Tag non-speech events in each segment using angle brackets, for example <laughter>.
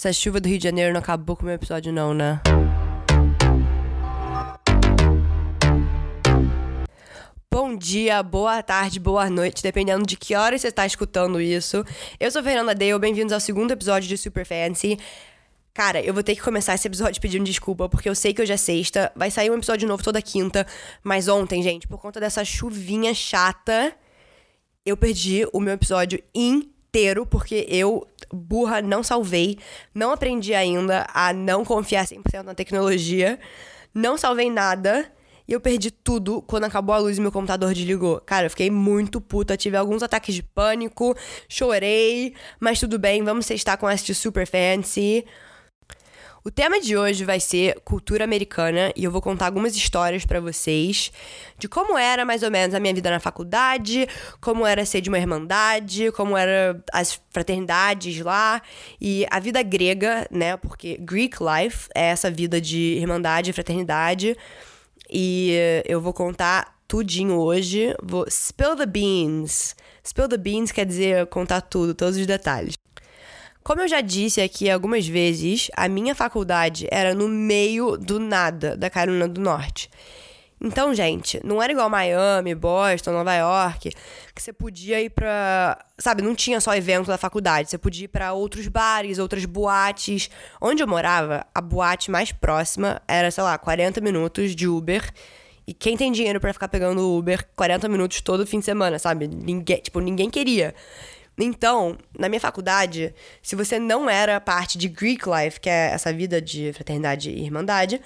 Essa chuva do Rio de Janeiro não acabou com o meu episódio, não, né? Bom dia, boa tarde, boa noite, dependendo de que hora você está escutando isso. Eu sou Fernanda Dale, bem-vindos ao segundo episódio de Super Fancy. Cara, eu vou ter que começar esse episódio pedindo desculpa, porque eu sei que hoje é sexta, vai sair um episódio novo toda quinta, mas ontem, gente, por conta dessa chuvinha chata, eu perdi o meu episódio inteiro, porque eu, burra, não salvei, não aprendi ainda a não confiar 100% na tecnologia, não salvei nada. E eu perdi tudo quando acabou a luz e meu computador desligou. Cara, eu fiquei muito puta, tive alguns ataques de pânico, chorei, mas tudo bem, vamos testar com essa Super Fancy. O tema de hoje vai ser cultura americana e eu vou contar algumas histórias para vocês de como era mais ou menos a minha vida na faculdade, como era ser de uma irmandade, como era as fraternidades lá e a vida grega, né? Porque Greek life é essa vida de irmandade e fraternidade. E eu vou contar tudinho hoje. Vou spill the beans. Spill the beans quer dizer contar tudo, todos os detalhes. Como eu já disse aqui algumas vezes, a minha faculdade era no meio do nada da Carolina do Norte. Então, gente, não era igual Miami, Boston, Nova York, que você podia ir pra. Sabe, não tinha só evento da faculdade, você podia ir pra outros bares, outras boates. Onde eu morava, a boate mais próxima era, sei lá, 40 minutos de Uber. E quem tem dinheiro para ficar pegando Uber 40 minutos todo fim de semana, sabe? Ninguém, tipo, ninguém queria. Então, na minha faculdade, se você não era parte de Greek Life, que é essa vida de fraternidade e irmandade,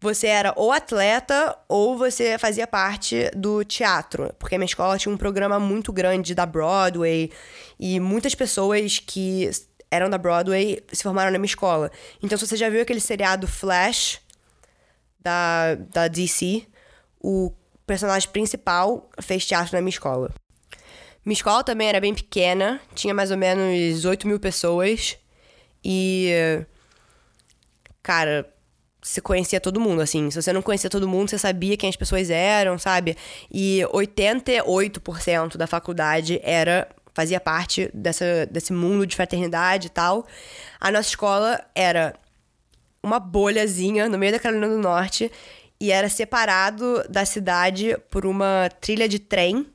você era ou atleta ou você fazia parte do teatro, porque a minha escola tinha um programa muito grande da Broadway e muitas pessoas que eram da Broadway se formaram na minha escola. Então, se você já viu aquele seriado Flash da, da DC, o personagem principal fez teatro na minha escola. Minha escola também era bem pequena, tinha mais ou menos 8 mil pessoas. E. Cara, você conhecia todo mundo, assim. Se você não conhecia todo mundo, você sabia quem as pessoas eram, sabe? E 88% da faculdade era fazia parte dessa, desse mundo de fraternidade e tal. A nossa escola era uma bolhazinha no meio da Carolina do Norte e era separado da cidade por uma trilha de trem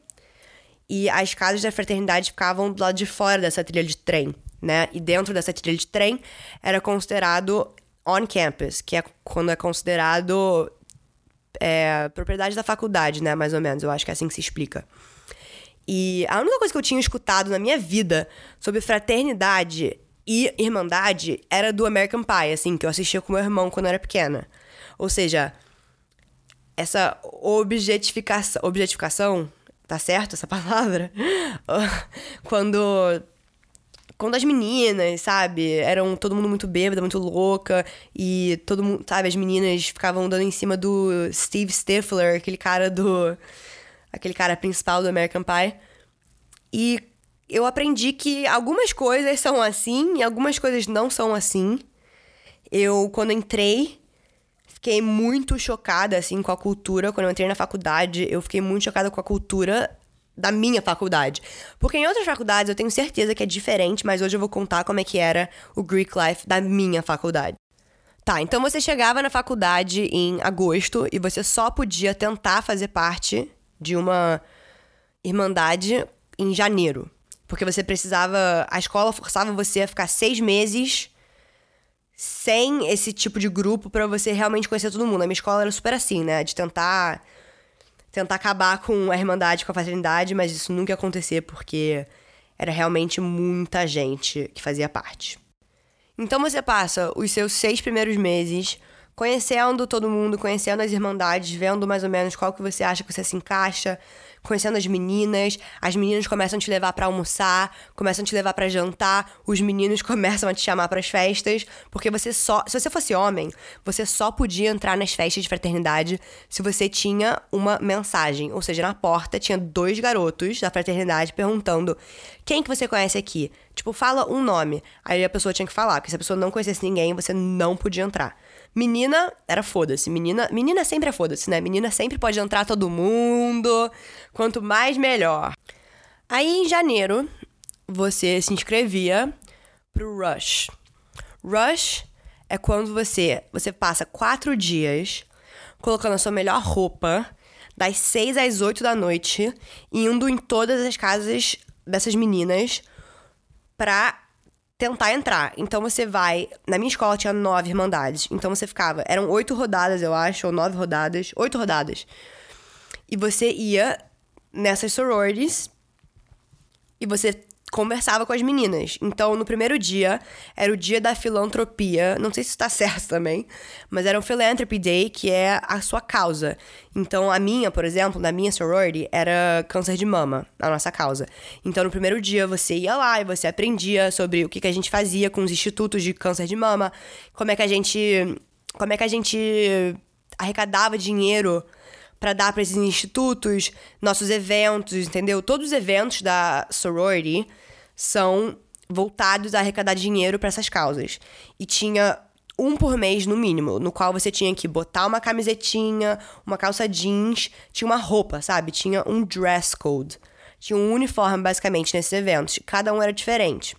e as casas da fraternidade ficavam do lado de fora dessa trilha de trem, né? E dentro dessa trilha de trem era considerado on campus, que é quando é considerado é, propriedade da faculdade, né? Mais ou menos, eu acho que é assim que se explica. E a única coisa que eu tinha escutado na minha vida sobre fraternidade e irmandade era do American Pie, assim, que eu assistia com meu irmão quando eu era pequena. Ou seja, essa objetificação, objetificação Tá certo essa <laughs> palavra? Quando quando as meninas, sabe, eram todo mundo muito bêbada, muito louca, e todo mundo, sabe, as meninas ficavam dando em cima do Steve Stifler, aquele cara do. aquele cara principal do American Pie. E eu aprendi que algumas coisas são assim e algumas coisas não são assim. Eu, quando entrei fiquei muito chocada, assim, com a cultura. Quando eu entrei na faculdade, eu fiquei muito chocada com a cultura da minha faculdade. Porque em outras faculdades eu tenho certeza que é diferente, mas hoje eu vou contar como é que era o Greek Life da minha faculdade. Tá, então você chegava na faculdade em agosto e você só podia tentar fazer parte de uma irmandade em janeiro. Porque você precisava. A escola forçava você a ficar seis meses sem esse tipo de grupo para você realmente conhecer todo mundo. A minha escola era super assim, né? De tentar tentar acabar com a irmandade, com a fraternidade, mas isso nunca ia acontecer porque era realmente muita gente que fazia parte. Então você passa os seus seis primeiros meses conhecendo todo mundo, conhecendo as irmandades, vendo mais ou menos qual que você acha que você se encaixa, conhecendo as meninas, as meninas começam a te levar para almoçar, começam a te levar para jantar, os meninos <laughs> começam a te chamar para as festas, porque você só, se você fosse homem, você só podia entrar nas festas de fraternidade se você tinha uma mensagem, ou seja, na porta tinha dois garotos da fraternidade perguntando: "Quem que você conhece aqui?" Tipo, fala um nome. Aí a pessoa tinha que falar, porque se a pessoa não conhecesse ninguém, você não podia entrar. Menina era foda-se. Menina, menina sempre é foda-se, né? Menina sempre pode entrar todo mundo. Quanto mais, melhor. Aí em janeiro, você se inscrevia pro Rush. Rush é quando você, você passa quatro dias colocando a sua melhor roupa das 6 às 8 da noite, indo em todas as casas dessas meninas pra tentar entrar. Então você vai. Na minha escola tinha nove irmandades. Então você ficava. Eram oito rodadas, eu acho, ou nove rodadas. Oito rodadas. E você ia nessas sororities. E você conversava com as meninas. Então, no primeiro dia, era o dia da filantropia. Não sei se está certo também, mas era um Philanthropy Day, que é a sua causa. Então, a minha, por exemplo, na minha sorority, era câncer de mama, a nossa causa. Então, no primeiro dia, você ia lá e você aprendia sobre o que, que a gente fazia com os institutos de câncer de mama, como é que a gente. Como é que a gente arrecadava dinheiro para dar para esses institutos, nossos eventos, entendeu? Todos os eventos da sorority são voltados a arrecadar dinheiro para essas causas. E tinha um por mês no mínimo, no qual você tinha que botar uma camisetinha, uma calça jeans, tinha uma roupa, sabe? Tinha um dress code. Tinha um uniforme basicamente nesses eventos. Cada um era diferente.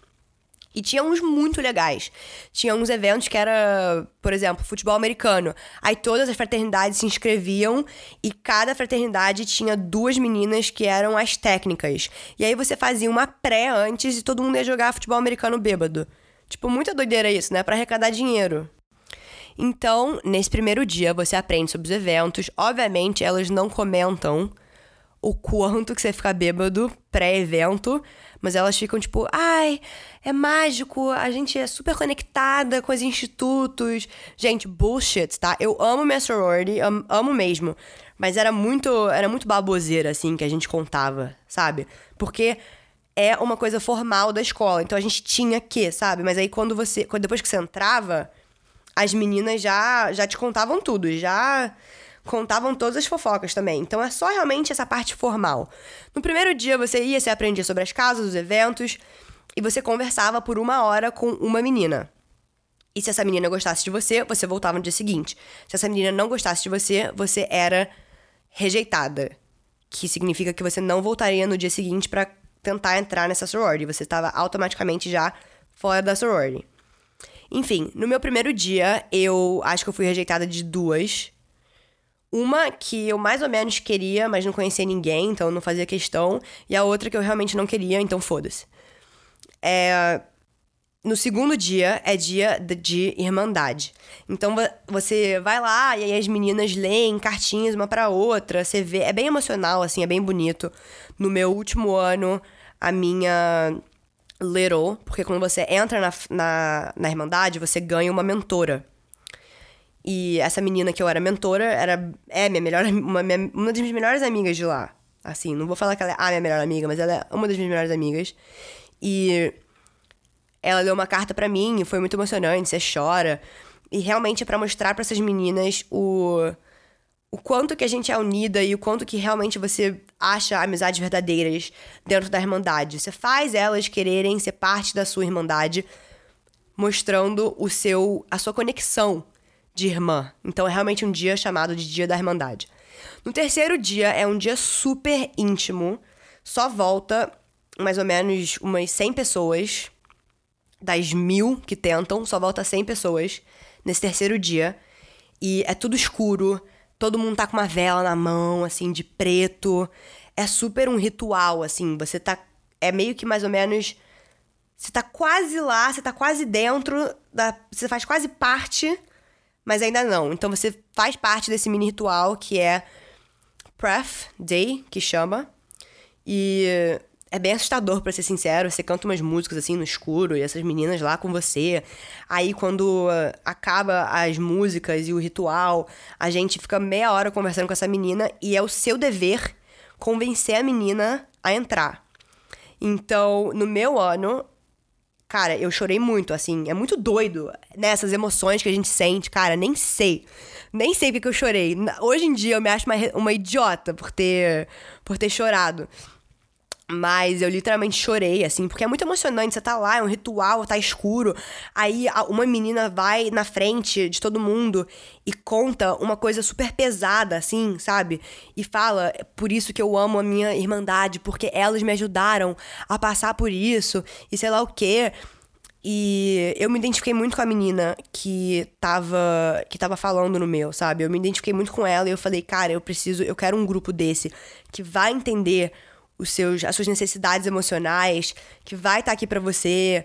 E tinha uns muito legais. Tinha uns eventos que era, por exemplo, futebol americano. Aí todas as fraternidades se inscreviam e cada fraternidade tinha duas meninas que eram as técnicas. E aí você fazia uma pré antes e todo mundo ia jogar futebol americano bêbado. Tipo, muita doideira isso, né? Para arrecadar dinheiro. Então, nesse primeiro dia, você aprende sobre os eventos. Obviamente, elas não comentam o quanto que você fica bêbado pré-evento, mas elas ficam tipo, ai, é mágico, a gente é super conectada com os institutos. Gente, bullshit, tá? Eu amo minha sorority, amo, amo mesmo. Mas era muito, era muito baboseira, assim, que a gente contava, sabe? Porque é uma coisa formal da escola. Então a gente tinha que, sabe? Mas aí quando você. Depois que você entrava, as meninas já, já te contavam tudo, já contavam todas as fofocas também. Então é só realmente essa parte formal. No primeiro dia você ia, você aprendia sobre as casas, os eventos, e você conversava por uma hora com uma menina. E se essa menina gostasse de você, você voltava no dia seguinte. Se essa menina não gostasse de você, você era rejeitada. Que significa que você não voltaria no dia seguinte para tentar entrar nessa sorority. Você estava automaticamente já fora da sorority. Enfim, no meu primeiro dia, eu acho que eu fui rejeitada de duas. Uma que eu mais ou menos queria, mas não conhecia ninguém, então não fazia questão. E a outra que eu realmente não queria, então foda-se. É, no segundo dia é dia de irmandade. Então você vai lá e aí as meninas leem cartinhas uma para outra, você vê, é bem emocional assim, é bem bonito. No meu último ano, a minha little, porque quando você entra na, na, na irmandade, você ganha uma mentora. E essa menina que eu era mentora era é minha melhor uma, minha, uma das minhas melhores amigas de lá. Assim, não vou falar que ela é a minha melhor amiga, mas ela é uma das minhas melhores amigas. E ela deu uma carta para mim e foi muito emocionante, você chora. E realmente é para mostrar para essas meninas o o quanto que a gente é unida e o quanto que realmente você acha amizades verdadeiras dentro da irmandade. Você faz elas quererem ser parte da sua irmandade, mostrando o seu a sua conexão de irmã. Então é realmente um dia chamado de Dia da Irmandade. No terceiro dia é um dia super íntimo. Só volta mais ou menos umas 100 pessoas. Das mil que tentam, só volta 100 pessoas nesse terceiro dia. E é tudo escuro. Todo mundo tá com uma vela na mão, assim, de preto. É super um ritual, assim. Você tá. É meio que mais ou menos. Você tá quase lá, você tá quase dentro da. Você faz quase parte mas ainda não. Então você faz parte desse mini ritual que é Pref Day, que chama. E é bem assustador, para ser sincero. Você canta umas músicas assim no escuro e essas meninas lá com você. Aí quando uh, acaba as músicas e o ritual, a gente fica meia hora conversando com essa menina e é o seu dever convencer a menina a entrar. Então, no meu ano, Cara, eu chorei muito, assim. É muito doido, né? Essas emoções que a gente sente. Cara, nem sei. Nem sei porque eu chorei. Hoje em dia eu me acho uma, uma idiota por ter, por ter chorado. Mas eu literalmente chorei, assim, porque é muito emocionante. Você tá lá, é um ritual, tá escuro. Aí uma menina vai na frente de todo mundo e conta uma coisa super pesada, assim, sabe? E fala: por isso que eu amo a minha irmandade, porque elas me ajudaram a passar por isso, e sei lá o quê. E eu me identifiquei muito com a menina que tava, que tava falando no meu, sabe? Eu me identifiquei muito com ela e eu falei, cara, eu preciso, eu quero um grupo desse que vai entender os seus, as suas necessidades emocionais, que vai estar tá aqui para você.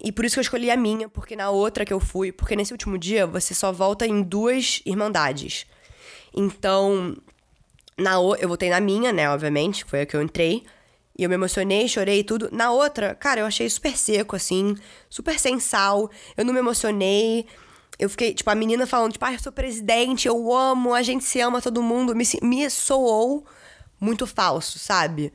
E por isso que eu escolhi a minha, porque na outra que eu fui, porque nesse último dia você só volta em duas irmandades. Então, na o, eu voltei na minha, né, obviamente, foi a que eu entrei. E eu me emocionei, chorei e tudo. Na outra, cara, eu achei super seco, assim, super sem sal. Eu não me emocionei. Eu fiquei, tipo, a menina falando, tipo, ah, eu sou presidente, eu amo, a gente se ama, todo mundo. Me, me soou muito falso, sabe?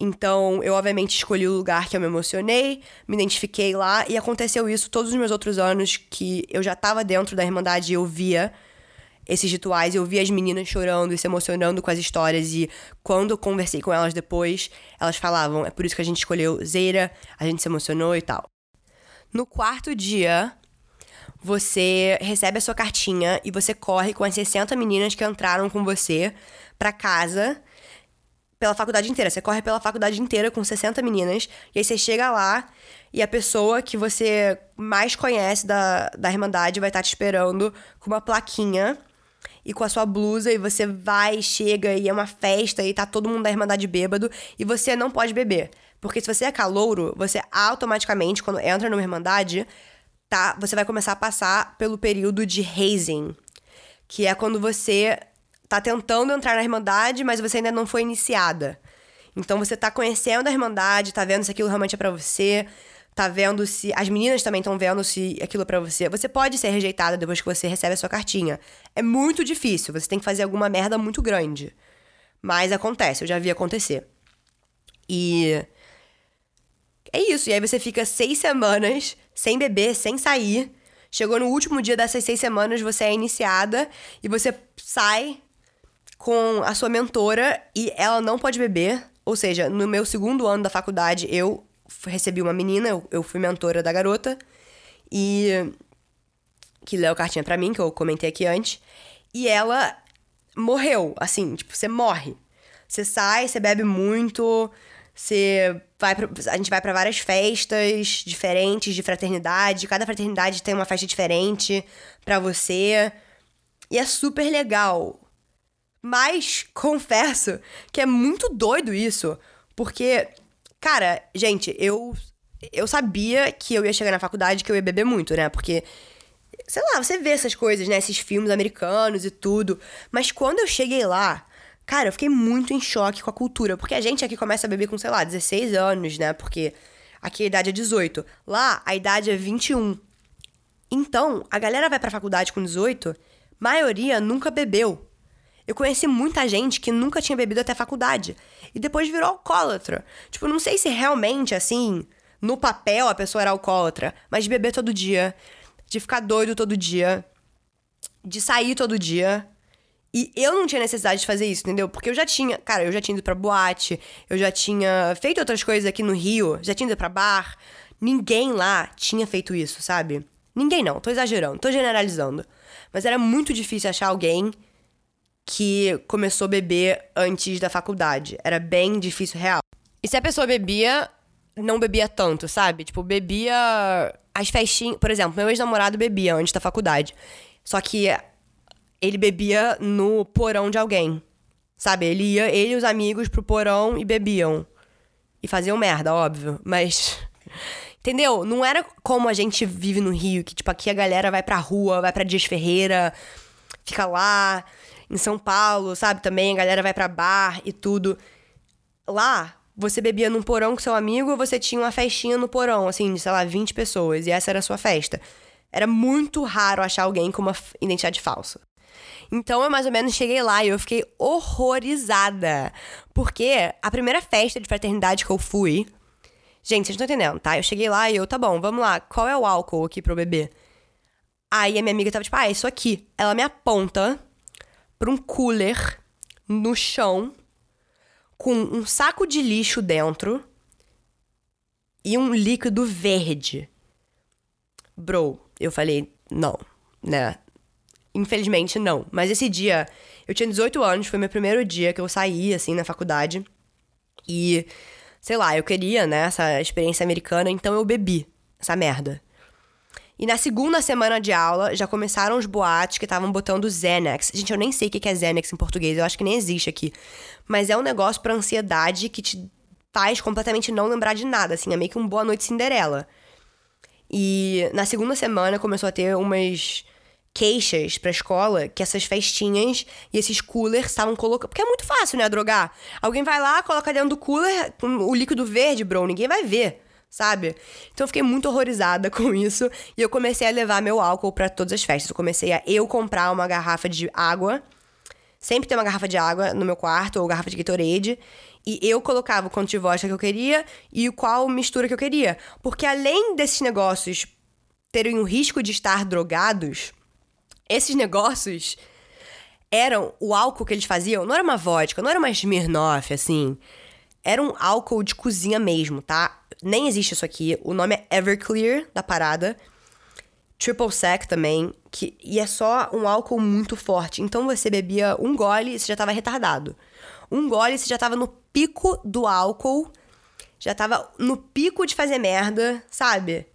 Então, eu obviamente escolhi o lugar que eu me emocionei, me identifiquei lá, e aconteceu isso todos os meus outros anos que eu já tava dentro da Irmandade e eu via esses rituais. Eu vi as meninas chorando e se emocionando com as histórias. E quando eu conversei com elas depois, elas falavam: é por isso que a gente escolheu Zeira, a gente se emocionou e tal. No quarto dia, você recebe a sua cartinha e você corre com as 60 meninas que entraram com você para casa pela faculdade inteira. Você corre pela faculdade inteira com 60 meninas e aí você chega lá e a pessoa que você mais conhece da, da Irmandade vai estar te esperando com uma plaquinha e com a sua blusa e você vai, chega e é uma festa e tá todo mundo da Irmandade bêbado e você não pode beber. Porque se você é calouro, você automaticamente, quando entra numa Irmandade, tá, você vai começar a passar pelo período de hazing, que é quando você tá tentando entrar na Irmandade, mas você ainda não foi iniciada. Então você tá conhecendo a Irmandade, tá vendo se aquilo realmente é para você, tá vendo se. As meninas também estão vendo se aquilo é para você. Você pode ser rejeitada depois que você recebe a sua cartinha. É muito difícil, você tem que fazer alguma merda muito grande. Mas acontece, eu já vi acontecer. E. É isso. E aí você fica seis semanas sem beber, sem sair. Chegou no último dia dessas seis semanas, você é iniciada e você sai com a sua mentora e ela não pode beber. Ou seja, no meu segundo ano da faculdade, eu recebi uma menina, eu, eu fui mentora da garota, e que leu cartinha para mim, que eu comentei aqui antes, e ela morreu, assim, tipo, você morre. Você sai, você bebe muito, você vai pra, a gente vai para várias festas diferentes de fraternidade, cada fraternidade tem uma festa diferente para você. E é super legal. Mas confesso que é muito doido isso, porque Cara, gente, eu eu sabia que eu ia chegar na faculdade que eu ia beber muito, né? Porque sei lá, você vê essas coisas, né, esses filmes americanos e tudo, mas quando eu cheguei lá, cara, eu fiquei muito em choque com a cultura, porque a gente aqui começa a beber com, sei lá, 16 anos, né? Porque aqui a idade é 18. Lá a idade é 21. Então, a galera vai pra faculdade com 18, maioria nunca bebeu. Eu conheci muita gente que nunca tinha bebido até a faculdade e depois virou alcoólatra. Tipo, não sei se realmente, assim, no papel a pessoa era alcoólatra, mas de beber todo dia, de ficar doido todo dia, de sair todo dia. E eu não tinha necessidade de fazer isso, entendeu? Porque eu já tinha, cara, eu já tinha ido pra boate, eu já tinha feito outras coisas aqui no Rio, já tinha ido pra bar. Ninguém lá tinha feito isso, sabe? Ninguém não, tô exagerando, tô generalizando. Mas era muito difícil achar alguém que começou a beber antes da faculdade. Era bem difícil real. E se a pessoa bebia, não bebia tanto, sabe? Tipo, bebia as festinhas. Por exemplo, meu ex-namorado bebia antes da faculdade. Só que ele bebia no porão de alguém. Sabe? Ele ia, ele e os amigos pro porão e bebiam. E faziam merda, óbvio. Mas. <laughs> Entendeu? Não era como a gente vive no Rio, que, tipo, aqui a galera vai pra rua, vai pra Dias Ferreira, fica lá em São Paulo, sabe? Também a galera vai pra bar e tudo. Lá, você bebia num porão com seu amigo ou você tinha uma festinha no porão, assim, de, sei lá, 20 pessoas, e essa era a sua festa. Era muito raro achar alguém com uma identidade falsa. Então eu mais ou menos cheguei lá e eu fiquei horrorizada. Porque a primeira festa de fraternidade que eu fui. Gente, vocês estão entendendo, tá? Eu cheguei lá e eu, tá bom, vamos lá, qual é o álcool aqui pra eu beber? Aí a minha amiga tava tipo, ah, é isso aqui. Ela me aponta para um cooler no chão com um saco de lixo dentro e um líquido verde. Bro, eu falei, não, né? Infelizmente não. Mas esse dia, eu tinha 18 anos, foi meu primeiro dia que eu saí, assim, na faculdade. E, sei lá, eu queria, né, essa experiência americana, então eu bebi. essa merda. E na segunda semana de aula, já começaram os boatos que estavam botando Xanax. Gente, eu nem sei o que é Xanax em português, eu acho que nem existe aqui. Mas é um negócio pra ansiedade que te faz completamente não lembrar de nada, assim, é meio que um boa noite Cinderela. E na segunda semana começou a ter umas queixas pra escola que essas festinhas e esses coolers estavam colocando. Porque é muito fácil, né, drogar. Alguém vai lá, coloca dentro do cooler o líquido verde, bro, ninguém vai ver, sabe? Então eu fiquei muito horrorizada <laughs> com isso e eu comecei a levar meu álcool para todas as festas. Eu comecei a eu comprar uma garrafa de água. Sempre tem uma garrafa de água no meu quarto ou garrafa de Gatorade. E eu colocava o quanto de vodka que eu queria e qual mistura que eu queria. Porque além desses negócios terem o risco de estar drogados, esses negócios eram o álcool que eles faziam, não era uma vodka, não era uma Smirnoff, assim. Era um álcool de cozinha mesmo, tá? Nem existe isso aqui. O nome é Everclear da parada. Triple Sec também, que, e é só um álcool muito forte. Então você bebia um gole e você já tava retardado. Um gole você já tava no pico do álcool, já tava no pico de fazer merda, sabe?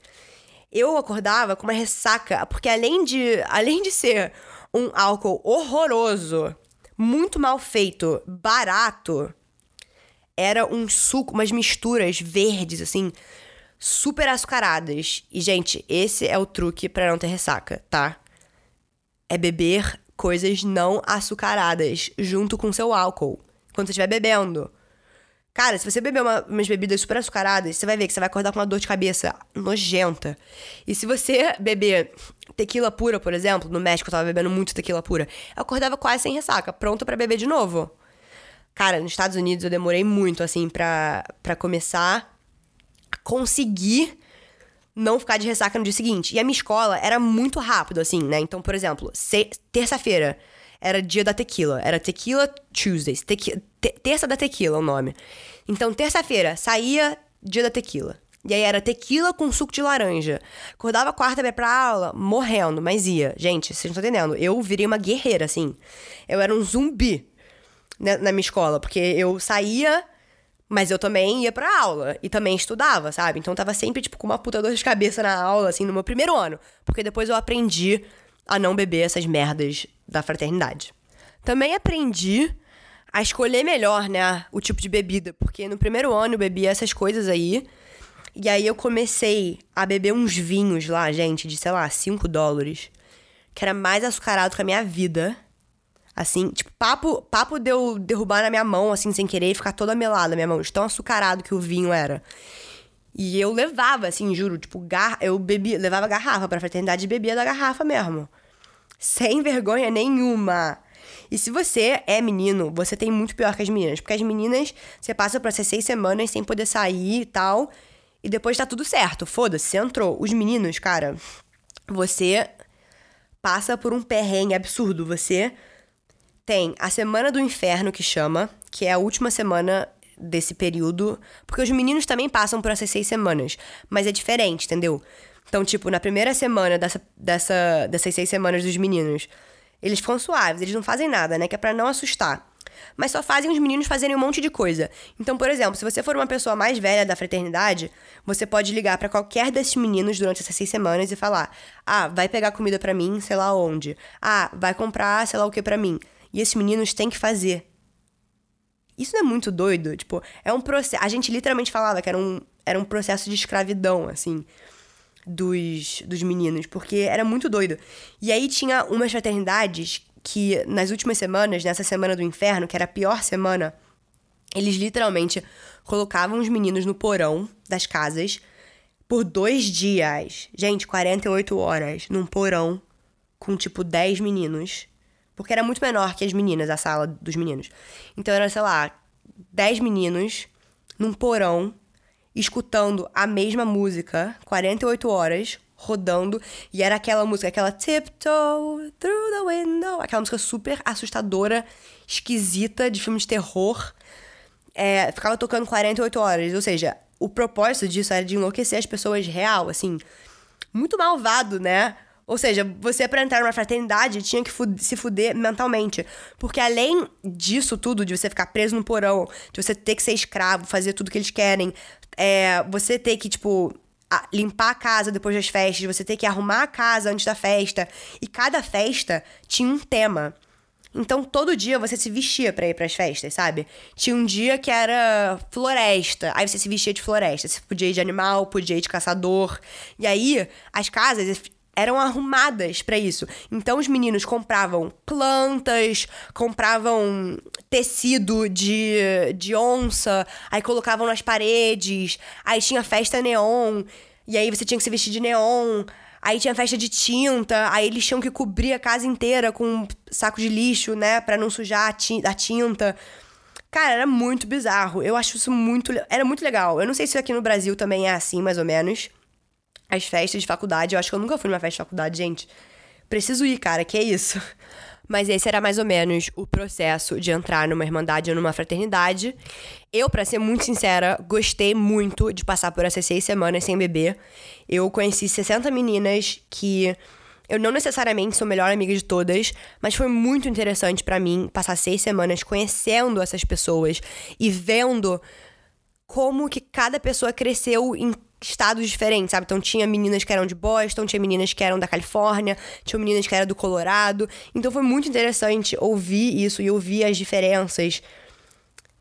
eu acordava com uma ressaca, porque além de, além de ser um álcool horroroso, muito mal feito, barato, era um suco, umas misturas verdes, assim, super açucaradas. E, gente, esse é o truque para não ter ressaca, tá? É beber coisas não açucaradas junto com seu álcool. Quando você estiver bebendo. Cara, se você beber uma, umas bebidas super açucaradas, você vai ver que você vai acordar com uma dor de cabeça nojenta. E se você beber tequila pura, por exemplo, no México eu tava bebendo muito tequila pura, eu acordava quase sem ressaca, pronta para beber de novo. Cara, nos Estados Unidos eu demorei muito, assim, pra, pra começar a conseguir não ficar de ressaca no dia seguinte. E a minha escola era muito rápido, assim, né? Então, por exemplo, terça-feira era dia da tequila. Era Tequila Tuesdays. Tequi te terça da tequila o nome. Então, terça-feira, saía dia da tequila. E aí era tequila com suco de laranja. Acordava quarta pra pra aula, morrendo, mas ia. Gente, vocês não estão entendendo. Eu virei uma guerreira, assim. Eu era um zumbi na, na minha escola, porque eu saía, mas eu também ia pra aula. E também estudava, sabe? Então eu tava sempre, tipo, com uma puta dor de cabeça na aula, assim, no meu primeiro ano. Porque depois eu aprendi a não beber essas merdas da fraternidade. Também aprendi a escolher melhor, né, o tipo de bebida, porque no primeiro ano eu bebia essas coisas aí. E aí eu comecei a beber uns vinhos lá, gente, de sei lá, 5 dólares, que era mais açucarado que a minha vida. Assim, tipo, papo, papo de eu derrubar na minha mão, assim, sem querer, e ficar toda melada na minha mão, de tão açucarado que o vinho era. E eu levava, assim, juro, tipo, gar... eu bebia, levava garrafa pra fraternidade e bebia da garrafa mesmo. Sem <laughs> vergonha nenhuma. E se você é menino, você tem muito pior que as meninas. Porque as meninas, você passa por essas seis semanas sem poder sair e tal. E depois tá tudo certo. Foda-se, você entrou. Os meninos, cara, você passa por um perrengue absurdo. Você tem a semana do inferno que chama, que é a última semana desse período. Porque os meninos também passam por essas seis semanas. Mas é diferente, entendeu? Então, tipo, na primeira semana dessa, dessa, dessas seis semanas dos meninos, eles ficam suaves, eles não fazem nada, né? Que é pra não assustar. Mas só fazem os meninos fazerem um monte de coisa. Então, por exemplo, se você for uma pessoa mais velha da fraternidade, você pode ligar para qualquer desses meninos durante essas seis semanas e falar: ah, vai pegar comida para mim, sei lá onde. Ah, vai comprar, sei lá o que para mim. E esses meninos têm que fazer. Isso não é muito doido? Tipo, é um processo. A gente literalmente falava que era um, era um processo de escravidão, assim dos, dos meninos, porque era muito doido. E aí tinha umas fraternidades que nas últimas semanas, nessa semana do inferno, que era a pior semana, eles literalmente colocavam os meninos no porão das casas por dois dias. Gente, 48 horas num porão com tipo 10 meninos. Porque era muito menor que as meninas, a sala dos meninos. Então era, sei lá, 10 meninos num porão escutando a mesma música 48 horas, rodando, e era aquela música, aquela Tiptoe Through the Window, aquela música super assustadora, esquisita, de filme de terror. É, ficava tocando 48 horas, ou seja, o propósito disso era de enlouquecer as pessoas real, assim. Muito malvado, né? Ou seja, você para entrar numa fraternidade tinha que se fuder mentalmente. Porque além disso tudo, de você ficar preso no porão, de você ter que ser escravo, fazer tudo que eles querem, é, você ter que, tipo, a, limpar a casa depois das festas, você ter que arrumar a casa antes da festa. E cada festa tinha um tema. Então todo dia você se vestia para ir para as festas, sabe? Tinha um dia que era floresta, aí você se vestia de floresta, você podia ir de animal, podia ir de caçador. E aí as casas eram arrumadas para isso. Então os meninos compravam plantas, compravam tecido de, de onça, aí colocavam nas paredes, aí tinha festa neon, e aí você tinha que se vestir de neon. Aí tinha festa de tinta, aí eles tinham que cobrir a casa inteira com um saco de lixo, né, para não sujar a tinta. Cara, era muito bizarro. Eu acho isso muito. Era muito legal. Eu não sei se aqui no Brasil também é assim, mais ou menos as festas de faculdade. Eu acho que eu nunca fui numa festa de faculdade, gente. Preciso ir, cara, que é isso. <laughs> Mas esse era mais ou menos o processo de entrar numa irmandade ou numa fraternidade. Eu, para ser muito sincera, gostei muito de passar por essas seis semanas sem beber. Eu conheci 60 meninas que eu não necessariamente sou melhor amiga de todas, mas foi muito interessante para mim passar seis semanas conhecendo essas pessoas e vendo como que cada pessoa cresceu em estados diferentes, sabe? Então tinha meninas que eram de Boston, tinha meninas que eram da Califórnia, tinha meninas que eram do Colorado. Então foi muito interessante ouvir isso e ouvir as diferenças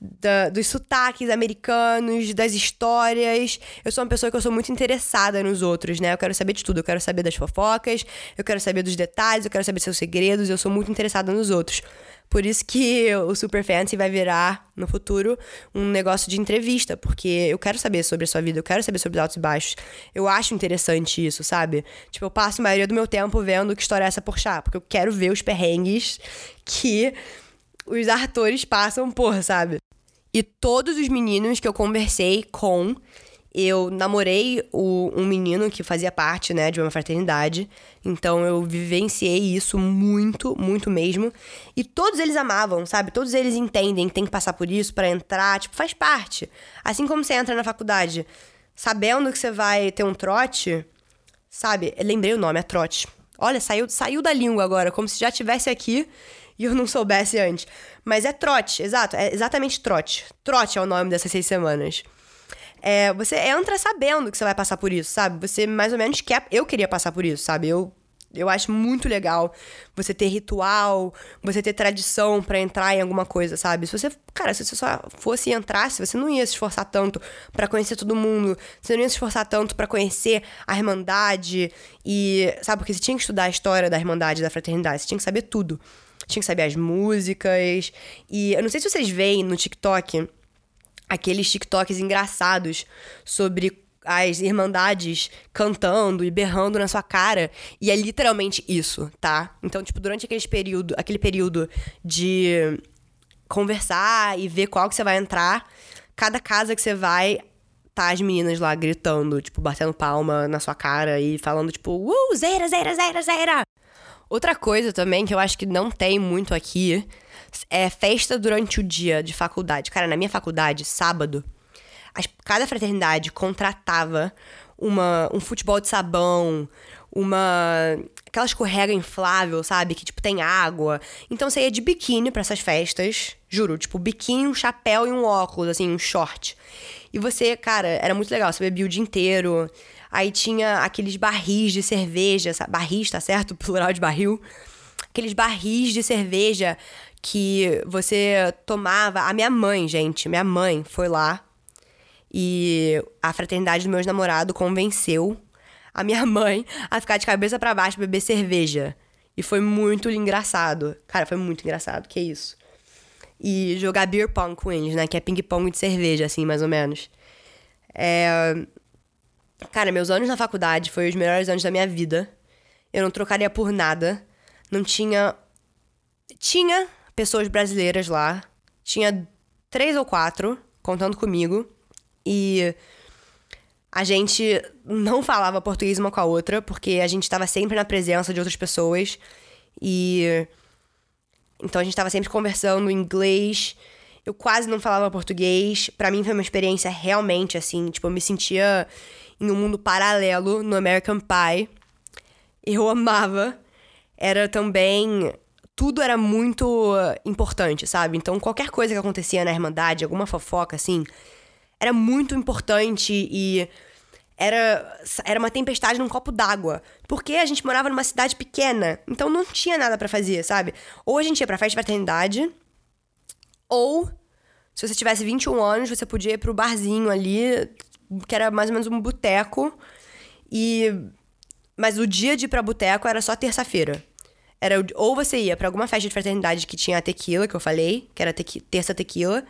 da, dos sotaques americanos, das histórias. Eu sou uma pessoa que eu sou muito interessada nos outros, né? Eu quero saber de tudo. Eu quero saber das fofocas, eu quero saber dos detalhes, eu quero saber seus segredos. Eu sou muito interessada nos outros. Por isso que o Super Fancy vai virar, no futuro, um negócio de entrevista, porque eu quero saber sobre a sua vida, eu quero saber sobre os altos e baixos. Eu acho interessante isso, sabe? Tipo, eu passo a maioria do meu tempo vendo que história é essa por chá, porque eu quero ver os perrengues que os atores passam por, sabe? E todos os meninos que eu conversei com eu namorei o, um menino que fazia parte, né, de uma fraternidade. Então eu vivenciei isso muito, muito mesmo. E todos eles amavam, sabe? Todos eles entendem que tem que passar por isso para entrar, tipo, faz parte. Assim como você entra na faculdade, sabendo que você vai ter um trote, sabe? Eu lembrei o nome, é trote. Olha, saiu, saiu da língua agora, como se já tivesse aqui e eu não soubesse antes. Mas é trote, exato, é exatamente trote. Trote é o nome dessas seis semanas é, você entra sabendo que você vai passar por isso, sabe? Você mais ou menos quer. Eu queria passar por isso, sabe? Eu. Eu acho muito legal você ter ritual, você ter tradição para entrar em alguma coisa, sabe? Se você, cara, se você só fosse entrar, se você não ia se esforçar tanto para conhecer todo mundo, você não ia se esforçar tanto para conhecer a irmandade e, sabe, porque você tinha que estudar a história da irmandade, da fraternidade, você tinha que saber tudo. Tinha que saber as músicas. E eu não sei se vocês veem no TikTok aqueles TikToks engraçados sobre as irmandades cantando e berrando na sua cara. E é literalmente isso, tá? Então, tipo, durante aquele período, aquele período de conversar e ver qual que você vai entrar, cada casa que você vai, tá as meninas lá gritando, tipo, batendo palma na sua cara e falando, tipo, uh, zera, zera, zera, zera. Outra coisa também que eu acho que não tem muito aqui é festa durante o dia de faculdade. Cara, na minha faculdade, sábado, as, cada fraternidade contratava uma, um futebol de sabão, uma. aquela escorrega inflável, sabe? Que, tipo, tem água. Então você ia de biquíni para essas festas, juro, tipo, biquíni, um chapéu e um óculos, assim, um short. E você, cara, era muito legal, você bebia o dia inteiro. Aí tinha aqueles barris de cerveja, barris, tá certo? <laughs> Plural de barril. Aqueles barris de cerveja que você tomava. A minha mãe, gente, minha mãe foi lá e a fraternidade dos meus namorados convenceu a minha <laughs> mãe a ficar de cabeça para baixo beber cerveja. E foi muito engraçado. Cara, foi muito engraçado, que isso. E jogar beer pong com eles, né? Que é ping-pong de cerveja, assim, mais ou menos. É... Cara, meus anos na faculdade foi os melhores anos da minha vida. Eu não trocaria por nada. Não tinha. Tinha pessoas brasileiras lá. Tinha três ou quatro, contando comigo. E a gente não falava português uma com a outra, porque a gente estava sempre na presença de outras pessoas. E. Então a gente estava sempre conversando em inglês. Eu quase não falava português. Para mim foi uma experiência realmente assim. Tipo, eu me sentia em um mundo paralelo no American Pie. Eu amava. Era também tudo era muito importante, sabe? Então, qualquer coisa que acontecia na Irmandade, alguma fofoca, assim, era muito importante e era, era uma tempestade num copo d'água. Porque a gente morava numa cidade pequena. Então não tinha nada para fazer, sabe? Ou a gente ia pra festa de fraternidade, ou se você tivesse 21 anos, você podia ir pro barzinho ali, que era mais ou menos um boteco. E. Mas o dia de ir pra boteco era só terça-feira. Era ou você ia para alguma festa de fraternidade que tinha a tequila, que eu falei, que era tequi terça tequila,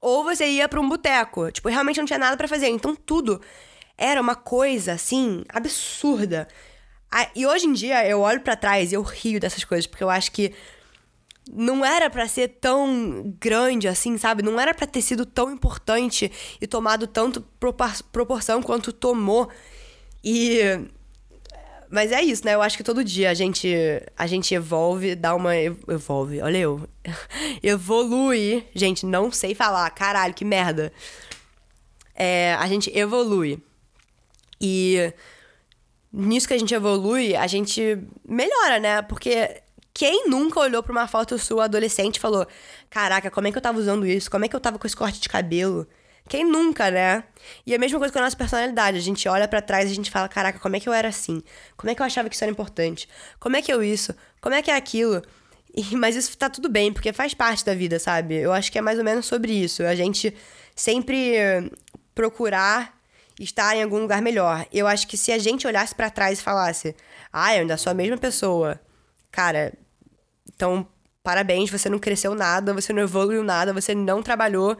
ou você ia para um boteco. Tipo, realmente não tinha nada para fazer. Então tudo era uma coisa, assim, absurda. E hoje em dia eu olho para trás e eu rio dessas coisas, porque eu acho que não era para ser tão grande assim, sabe? Não era para ter sido tão importante e tomado tanto proporção quanto tomou. E mas é isso, né? Eu acho que todo dia a gente a gente evolve, dá uma evolve. Olha eu. <laughs> evolui. Gente, não sei falar. Caralho, que merda. É, a gente evolui. E nisso que a gente evolui, a gente melhora, né? Porque quem nunca olhou pra uma foto sua adolescente e falou: Caraca, como é que eu tava usando isso? Como é que eu tava com esse corte de cabelo? Quem nunca, né? E a mesma coisa com a nossa personalidade. A gente olha para trás e a gente fala: Caraca, como é que eu era assim? Como é que eu achava que isso era importante? Como é que eu isso? Como é que é aquilo? E, <laughs> mas isso tá tudo bem, porque faz parte da vida, sabe? Eu acho que é mais ou menos sobre isso. A gente sempre procurar estar em algum lugar melhor. Eu acho que se a gente olhasse para trás e falasse, ah, eu ainda sou a mesma pessoa, cara, então parabéns, você não cresceu nada, você não evoluiu nada, você não trabalhou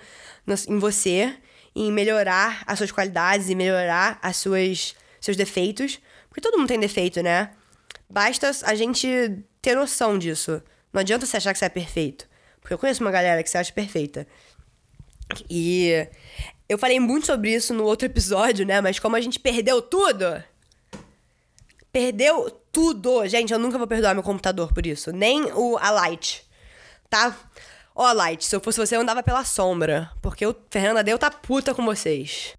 em você, em melhorar as suas qualidades e melhorar as suas seus defeitos, porque todo mundo tem defeito, né? Basta a gente ter noção disso. Não adianta você achar que você é perfeito. Porque eu conheço uma galera que você acha perfeita. E eu falei muito sobre isso no outro episódio, né? Mas como a gente perdeu tudo. Perdeu tudo. Gente, eu nunca vou perdoar meu computador por isso. Nem o a Light. Tá? Ó, oh, Light, se eu fosse você, eu andava pela sombra. Porque o Fernanda Deu tá puta com vocês.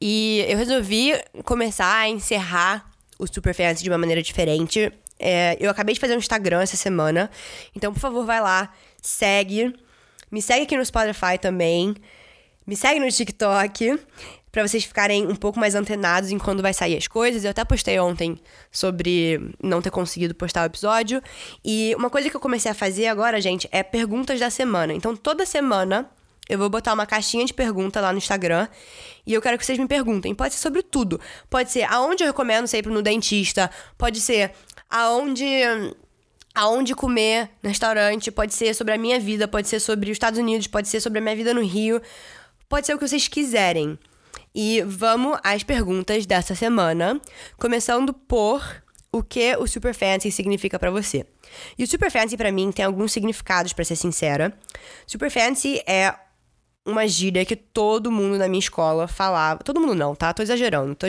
E eu resolvi começar a encerrar o Super Fancy de uma maneira diferente. É, eu acabei de fazer um Instagram essa semana. Então, por favor, vai lá, segue. Me segue aqui no Spotify também. Me segue no TikTok para vocês ficarem um pouco mais antenados em quando vai sair as coisas. Eu até postei ontem sobre não ter conseguido postar o episódio. E uma coisa que eu comecei a fazer agora, gente, é perguntas da semana. Então toda semana eu vou botar uma caixinha de pergunta lá no Instagram e eu quero que vocês me perguntem. Pode ser sobre tudo. Pode ser aonde eu recomendo sempre no dentista, pode ser aonde aonde comer no restaurante, pode ser sobre a minha vida, pode ser sobre os Estados Unidos, pode ser sobre a minha vida no Rio. Pode ser o que vocês quiserem. E vamos às perguntas dessa semana, começando por o que o Super Fancy significa para você. E o Super Fancy para mim tem alguns significados, para ser sincera. Super Fancy é uma gíria que todo mundo na minha escola falava. Todo mundo não, tá? Tô exagerando, tô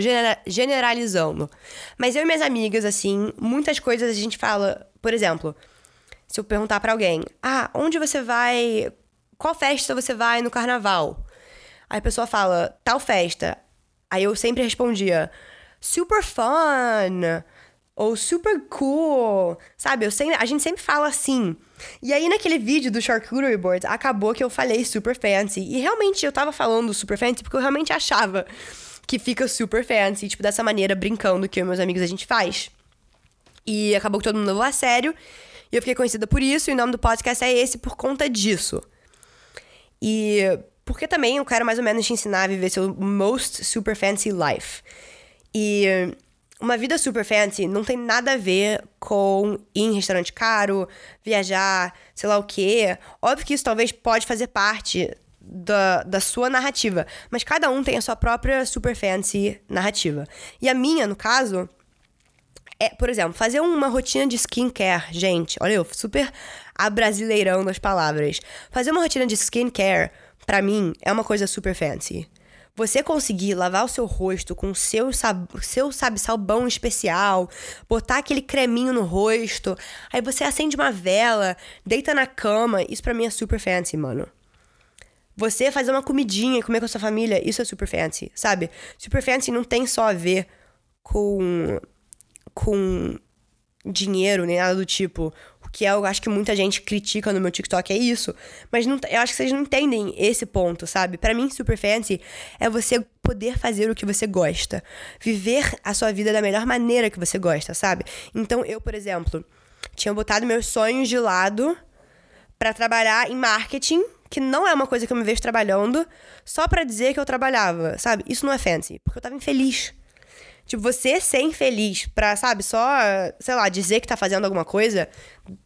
generalizando. Mas eu e minhas amigas, assim, muitas coisas a gente fala. Por exemplo, se eu perguntar para alguém: Ah, onde você vai? Qual festa você vai no carnaval? Aí a pessoa fala, tal festa. Aí eu sempre respondia, super fun! Ou super cool! Sabe? Eu sempre, a gente sempre fala assim. E aí, naquele vídeo do Charcuterie Board, acabou que eu falei super fancy. E realmente eu tava falando super fancy porque eu realmente achava que fica super fancy, tipo, dessa maneira, brincando que eu e meus amigos a gente faz. E acabou que todo mundo levou a sério. E eu fiquei conhecida por isso, e o nome do podcast é esse por conta disso. E porque também eu quero mais ou menos te ensinar a viver seu most super fancy life. E uma vida super fancy não tem nada a ver com ir em restaurante caro, viajar, sei lá o quê. Óbvio que isso talvez pode fazer parte da, da sua narrativa, mas cada um tem a sua própria super fancy narrativa. E a minha, no caso, é, por exemplo, fazer uma rotina de skincare, gente. Olha, eu super abrasileirão nas palavras. Fazer uma rotina de skincare para mim, é uma coisa super fancy. Você conseguir lavar o seu rosto com o seu, sab seu sabe, sabão especial, botar aquele creminho no rosto, aí você acende uma vela, deita na cama, isso pra mim é super fancy, mano. Você fazer uma comidinha e comer com a sua família, isso é super fancy, sabe? Super fancy não tem só a ver com com dinheiro nem nada do tipo que eu acho que muita gente critica no meu TikTok, é isso. Mas não, eu acho que vocês não entendem esse ponto, sabe? Para mim, super fancy é você poder fazer o que você gosta. Viver a sua vida da melhor maneira que você gosta, sabe? Então, eu, por exemplo, tinha botado meus sonhos de lado para trabalhar em marketing, que não é uma coisa que eu me vejo trabalhando, só para dizer que eu trabalhava, sabe? Isso não é fancy, porque eu tava infeliz. Tipo, você ser infeliz pra, sabe, só, sei lá, dizer que tá fazendo alguma coisa,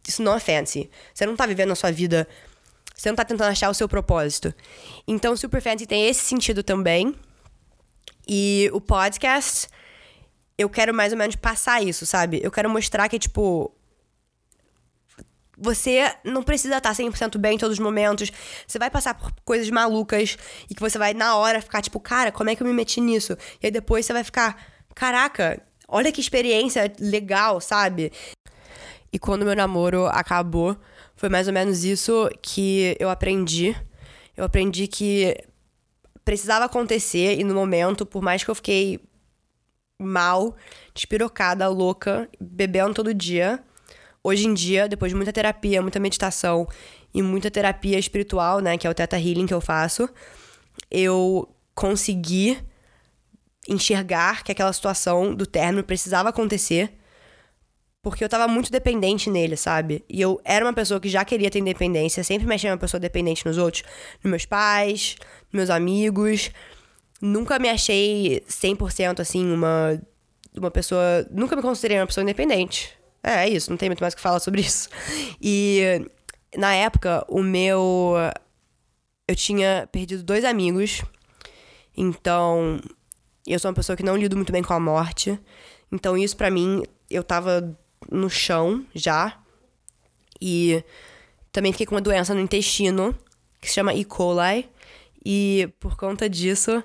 isso não é fancy. Você não tá vivendo a sua vida, você não tá tentando achar o seu propósito. Então, Super Fancy tem esse sentido também. E o podcast, eu quero mais ou menos passar isso, sabe? Eu quero mostrar que, tipo, você não precisa estar 100% bem em todos os momentos. Você vai passar por coisas malucas e que você vai, na hora, ficar tipo, cara, como é que eu me meti nisso? E aí depois você vai ficar, caraca, olha que experiência legal, sabe? E quando meu namoro acabou, foi mais ou menos isso que eu aprendi. Eu aprendi que precisava acontecer e no momento, por mais que eu fiquei mal, despirocada, louca, bebendo todo dia, hoje em dia, depois de muita terapia, muita meditação e muita terapia espiritual, né, que é o Theta Healing que eu faço, eu consegui enxergar que aquela situação do término precisava acontecer porque eu tava muito dependente nele, sabe? E eu era uma pessoa que já queria ter independência, sempre me achei uma pessoa dependente nos outros, nos meus pais, nos meus amigos. Nunca me achei 100% assim, uma, uma pessoa. Nunca me considerei uma pessoa independente. É, é isso, não tem muito mais o que falar sobre isso. E na época, o meu. Eu tinha perdido dois amigos. Então, eu sou uma pessoa que não lido muito bem com a morte. Então, isso para mim, eu tava no chão já. E também fiquei com uma doença no intestino, que se chama E. coli. E por conta disso,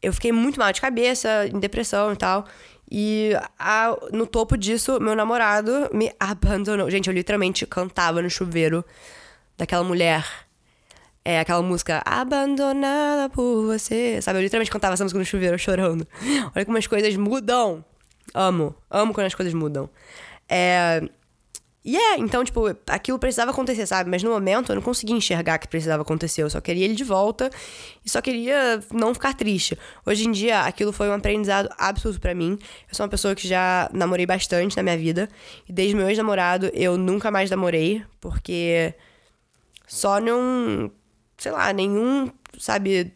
eu fiquei muito mal de cabeça, em depressão e tal. E a, no topo disso, meu namorado me <laughs> abandonou. Gente, eu literalmente cantava no chuveiro daquela mulher. É aquela música Abandonada por você. Sabe, eu literalmente cantava essa música no chuveiro chorando. <laughs> Olha como as coisas mudam. Amo. Amo quando as coisas mudam. É. E é, então, tipo, aquilo precisava acontecer, sabe? Mas no momento eu não conseguia enxergar que precisava acontecer. Eu só queria ele de volta e só queria não ficar triste. Hoje em dia, aquilo foi um aprendizado absurdo para mim. Eu sou uma pessoa que já namorei bastante na minha vida. E desde meu ex-namorado, eu nunca mais namorei, porque só não. Sei lá, nenhum, sabe.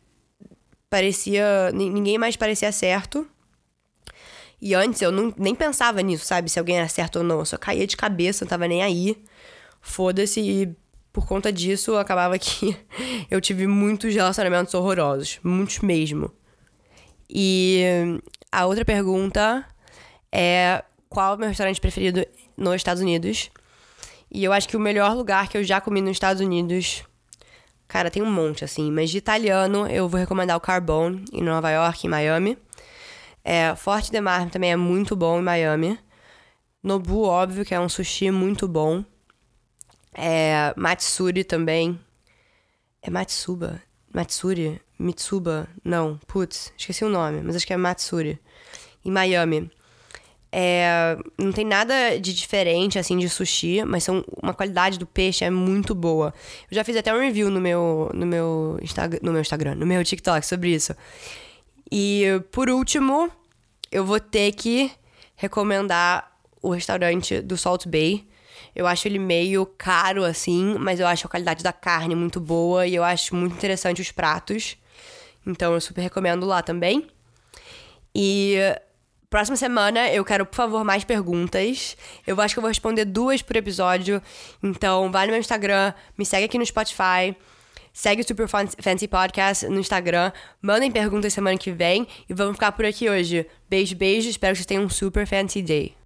Parecia. Ninguém mais parecia certo. E antes eu não, nem pensava nisso, sabe? Se alguém era certo ou não. Eu só caía de cabeça, não tava nem aí. Foda-se. E por conta disso, acabava que <laughs> eu tive muitos relacionamentos horrorosos. Muitos mesmo. E a outra pergunta é qual é o meu restaurante preferido nos Estados Unidos? E eu acho que o melhor lugar que eu já comi nos Estados Unidos. Cara, tem um monte, assim. Mas de italiano, eu vou recomendar o Carbone, em Nova York, em Miami. É, Forte de Mar também é muito bom em Miami. Nobu, óbvio, que é um sushi muito bom. É, Matsuri também. É Matsuba? Matsuri? Mitsuba? Não, putz, esqueci o nome, mas acho que é Matsuri. Em Miami. É, não tem nada de diferente, assim, de sushi, mas são, uma qualidade do peixe é muito boa. Eu já fiz até um review no meu, no meu, Insta, no meu Instagram, no meu TikTok sobre isso. E, por último, eu vou ter que recomendar o restaurante do Salt Bay. Eu acho ele meio caro, assim, mas eu acho a qualidade da carne muito boa e eu acho muito interessante os pratos. Então eu super recomendo lá também. E próxima semana eu quero, por favor, mais perguntas. Eu acho que eu vou responder duas por episódio. Então vai no meu Instagram, me segue aqui no Spotify. Segue o Super Fancy Podcast no Instagram. Mandem perguntas semana que vem. E vamos ficar por aqui hoje. Beijo, beijo. Espero que vocês tenham um super fancy day.